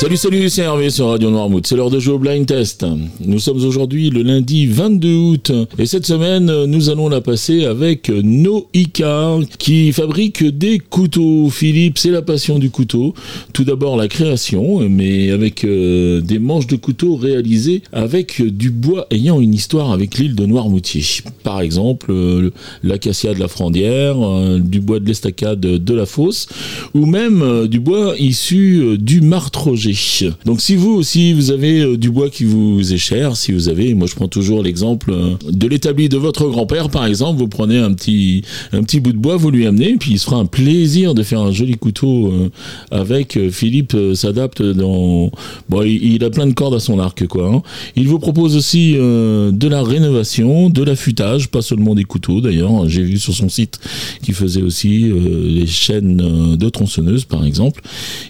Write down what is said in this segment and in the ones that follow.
Salut, salut, c'est Hervé sur Radio Noirmouth. C'est l'heure de jouer au blind test. Nous sommes aujourd'hui le lundi 22 août et cette semaine, nous allons la passer avec Noika qui fabrique des couteaux. Philippe, c'est la passion du couteau. Tout d'abord la création, mais avec euh, des manches de couteau réalisées avec du bois ayant une histoire avec l'île de Noirmoutier. Par exemple, euh, l'acacia de la Frondière, euh, du bois de l'estacade de la Fosse ou même du bois issu du donc si vous aussi vous avez euh, du bois qui vous est cher, si vous avez, moi je prends toujours l'exemple euh, de l'établi de votre grand-père par exemple, vous prenez un petit un petit bout de bois, vous lui amenez, puis il se fera un plaisir de faire un joli couteau euh, avec. Philippe s'adapte dans, bon il, a plein de cordes à son arc quoi. Hein. Il vous propose aussi de la rénovation, de l'affûtage, pas seulement des couteaux d'ailleurs. J'ai vu sur son site qu'il faisait aussi les chaînes de tronçonneuses par exemple.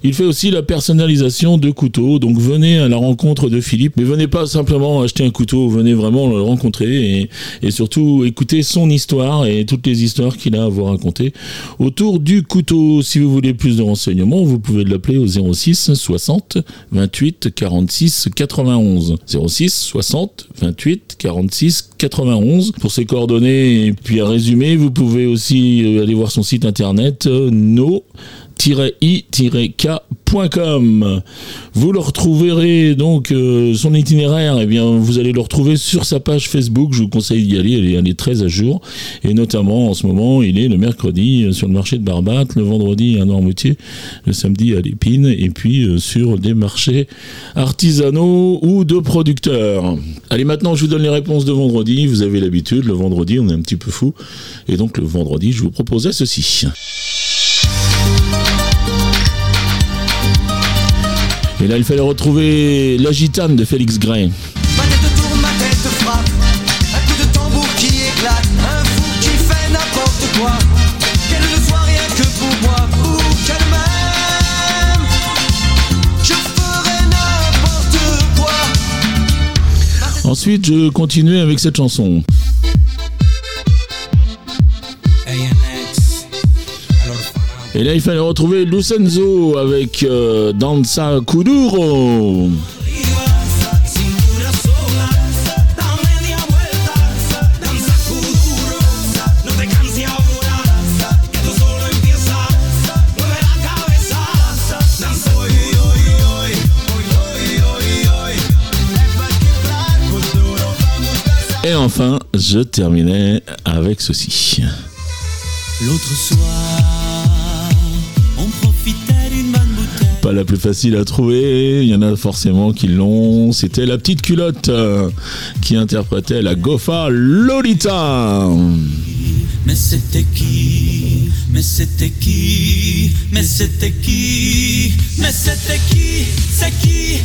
Il fait aussi la personnalisation de couteaux. Donc venez à la rencontre de Philippe, mais venez pas simplement acheter un couteau, venez vraiment le rencontrer et, surtout écouter son histoire et toutes les histoires qu'il a à vous raconter autour du couteau. Si vous voulez plus de renseignements, vous pouvez l'appeler au 06 60 28 46 91. 06 60 28 46 91 pour ses coordonnées et puis à résumer, vous pouvez aussi euh, aller voir son site internet euh, no i-k.com. Vous le retrouverez donc euh, son itinéraire, et eh bien vous allez le retrouver sur sa page Facebook. Je vous conseille d'y aller, elle est, très à jour. Et notamment en ce moment, il est le mercredi euh, sur le marché de Barbate, le vendredi à Noirmoutier, le samedi à l'Épine, et puis euh, sur des marchés artisanaux ou de producteurs. Allez, maintenant je vous donne les réponses de vendredi. Vous avez l'habitude, le vendredi on est un petit peu fou, et donc le vendredi je vous proposais ceci. Et là, il fallait retrouver la gitane de Félix Gray. Ma tête tourne, ma tête frappe. Un coup de tambour qui éclate. Un fou qui fait n'importe quoi. Qu'elle ne soit rien que pour moi. Ou qu'elle m'aime. Je ferai n'importe quoi. Ensuite, je continuais avec cette chanson. Et là, il fallait retrouver Lucenzo avec euh, Danza Kuduro. Et enfin, je terminais avec ceci. Pas la plus facile à trouver, il y en a forcément qui l'ont. C'était la petite culotte euh, qui interprétait la Gofa Lolita. Mais c'était qui? Mais c'était qui? Mais c'était qui? Mais c'était qui C'est qui? C'est qui?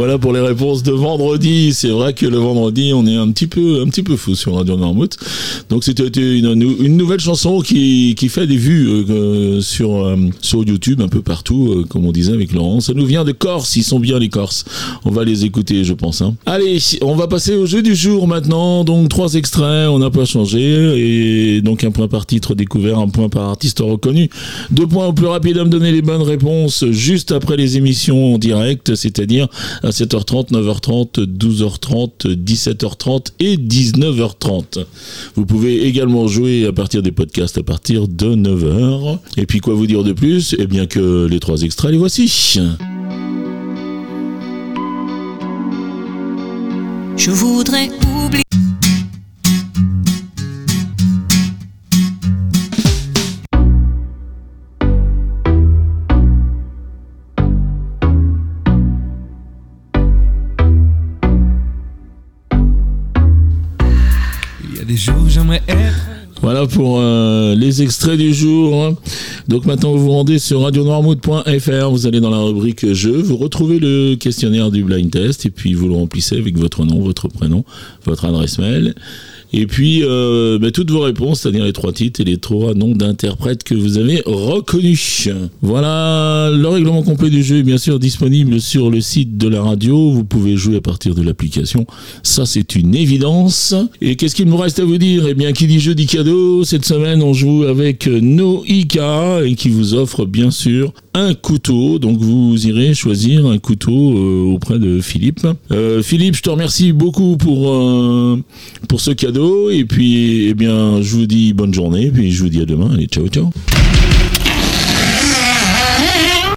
Voilà pour les réponses de vendredi. C'est vrai que le vendredi, on est un petit peu, un petit peu fou sur Radio Noirmouth. Donc c'était une, nouvelle chanson qui, qui fait des vues euh, sur, euh, sur YouTube un peu partout, euh, comme on disait avec Laurent. Ça nous vient de Corse. Ils sont bien les Corses. On va les écouter, je pense. Hein. Allez, on va passer au jeu du jour maintenant. Donc trois extraits, on n'a pas changé. Et donc un point par titre découvert, un point par artiste reconnu. Deux points au plus rapide à me donner les bonnes réponses juste après les émissions en direct, c'est-à-dire à 7h30, 9h30, 12h30, 17h30 et 19h30. Vous pouvez également jouer à partir des podcasts à partir de 9h. Et puis quoi vous dire de plus? Eh bien que les trois extraits, les voici. Je voudrais oublier. Voilà pour euh, les extraits du jour. Donc maintenant vous vous rendez sur radionoirmouth.fr, vous allez dans la rubrique jeux, vous retrouvez le questionnaire du blind test et puis vous le remplissez avec votre nom, votre prénom, votre adresse mail Et puis, euh, bah, toutes vos réponses, c'est-à-dire les trois titres et les trois noms d'interprètes que vous avez reconnus. Voilà, le règlement complet du jeu est bien sûr disponible sur le site de la radio. Vous pouvez jouer à partir de l'application. Ça, c'est une évidence. Et qu'est-ce qu'il me reste à vous dire? Eh bien, qui dit jeu dit cadeau. Cette semaine, on joue avec Noika et qui vous offre bien sûr un couteau. Donc, vous irez choisir un couteau euh, auprès de Philippe. Euh, Philippe, je te remercie beaucoup pour, euh, pour ce cadeau. Et puis, eh bien, je vous dis bonne journée. Puis, je vous dis à demain. Allez, ciao, ciao.